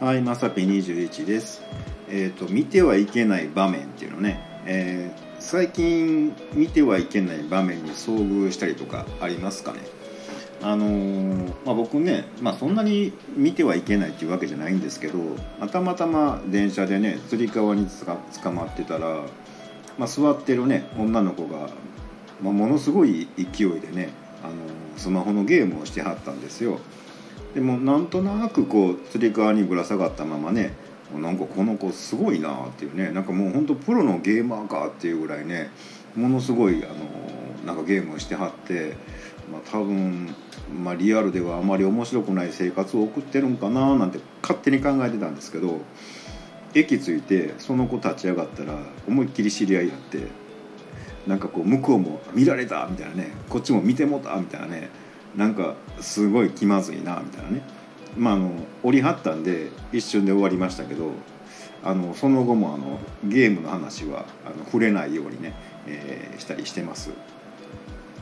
はい、まさぴ21です。えっ、と見てはいけない場面っていうのね、えー最近見てはいけない場面に遭遇したりとかありますかね。あのーまあ、僕ね、まあ、そんなに見てはいけないっていうわけじゃないんですけど、たまたま電車でねつり革につか捕まってたら、まあ、座ってるね女の子が、まあ、ものすごい勢いでね、あのースマホのゲームをしてはったんですよ。でもなんとなくこうつり革にぶら下がったままねなんかこの子すごいなっていうねなんかもうほんとプロのゲーマーかっていうぐらいねものすごいあのなんかゲームをしてはって、まあ、多分、まあ、リアルではあまり面白くない生活を送ってるんかななんて勝手に考えてたんですけど駅着いてその子立ち上がったら思いっきり知り合いになってなんかこう向こうも見られたみたいなねこっちも見てもたみたいなねなんかすごい気まずいなみたいなね。まああの降りはったんで一瞬で終わりましたけどあのその後もあのゲームの話はあの触れないようにね、えーしたりしてます、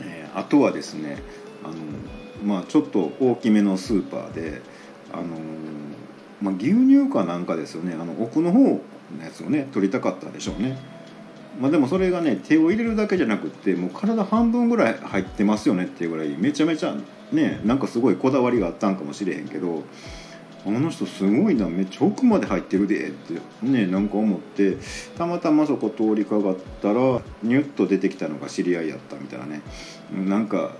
えーあとはですねあの、まあ、ちょっと大きめのスーパーであの、まあ、牛乳かなんかですよね。あの奥の方のやつをね取りたかったでしょうね。まあ、でもそれがね手を入れるだけじゃなくってもう体半分ぐらい入ってますよねっていうぐらいめちゃめちゃねなんかすごいこだわりがあったんかもしれへんけどあの人すごいなめっちゃ奥まで入ってるでってねなんか思ってたまたまそこ通りかかったらニュッと出てきたのが知り合いやったみたいなね。なんか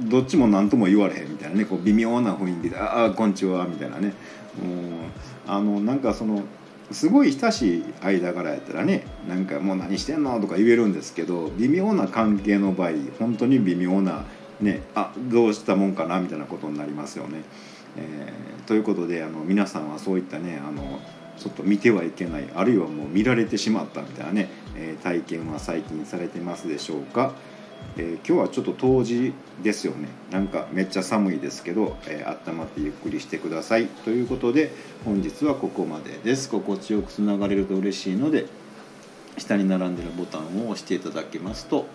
どっちも何とも言われへんみたいなねこう微妙な雰囲気で「ああこんにちは」みたいなね。うんあのなんかそのすごい親しい間柄やったらねなんかもう何してんのとか言えるんですけど微妙な関係の場合本当に微妙なねあどうしたもんかなみたいなことになりますよね。えーということであの皆さんはそういったねあのちょっと見てはいけないあるいはもう見られてしまったみたいなね、えー体験は最近されてますでしょうか？えー今日はちょっと冬至ですよね。なんかめっちゃ寒いですけど、えー温まってゆっくりしてください。ということで本日はここまでです。心地よくつながれると嬉しいので下に並んでるボタンを押していただけますと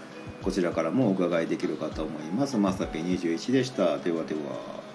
こちらからもお伺いできるかと思います。まさぴ21でした。ではでは。